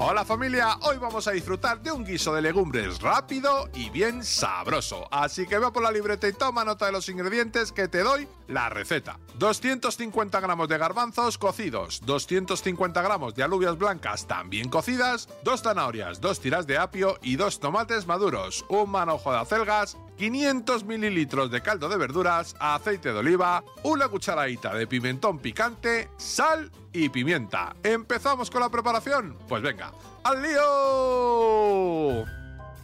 Hola familia, hoy vamos a disfrutar de un guiso de legumbres rápido y bien sabroso. Así que ve por la libreta y toma nota de los ingredientes que te doy la receta. 250 gramos de garbanzos cocidos, 250 gramos de alubias blancas también cocidas, dos zanahorias, dos tiras de apio y dos tomates maduros, un manojo de acelgas, 500 mililitros de caldo de verduras, aceite de oliva, una cucharadita de pimentón picante, sal y pimienta. ¿Empezamos con la preparación? Pues venga, ¡al lío!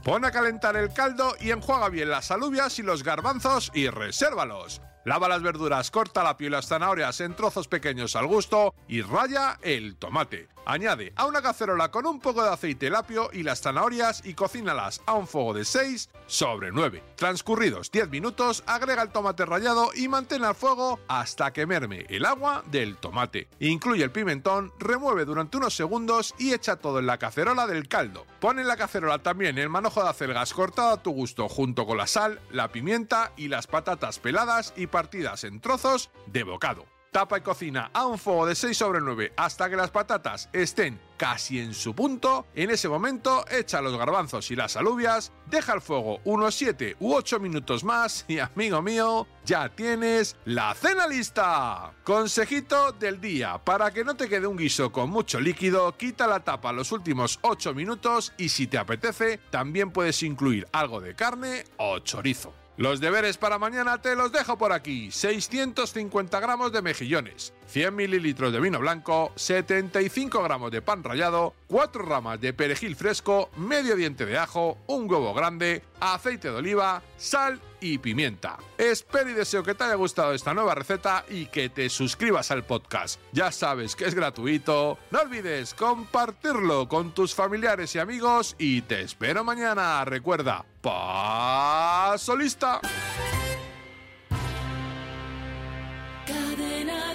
Pon a calentar el caldo y enjuaga bien las alubias y los garbanzos y resérvalos. Lava las verduras, corta la piel y las zanahorias en trozos pequeños al gusto y raya el tomate. Añade a una cacerola con un poco de aceite el apio y las zanahorias y cocínalas a un fuego de 6 sobre 9. Transcurridos 10 minutos, agrega el tomate rallado y mantén al fuego hasta que merme el agua del tomate. Incluye el pimentón, remueve durante unos segundos y echa todo en la cacerola del caldo. Pon en la cacerola también el manojo de acelgas cortado a tu gusto junto con la sal, la pimienta y las patatas peladas y partidas en trozos de bocado. Tapa y cocina a un fuego de 6 sobre 9 hasta que las patatas estén casi en su punto. En ese momento echa los garbanzos y las alubias, deja el fuego unos 7 u 8 minutos más y amigo mío, ya tienes la cena lista. Consejito del día, para que no te quede un guiso con mucho líquido, quita la tapa los últimos 8 minutos y si te apetece, también puedes incluir algo de carne o chorizo. Los deberes para mañana te los dejo por aquí. 650 gramos de mejillones, 100 mililitros de vino blanco, 75 gramos de pan rallado, 4 ramas de perejil fresco, medio diente de ajo, un huevo grande, aceite de oliva, sal y pimienta. Espero y deseo que te haya gustado esta nueva receta y que te suscribas al podcast. Ya sabes que es gratuito. No olvides compartirlo con tus familiares y amigos y te espero mañana. Recuerda, paso lista. Cadena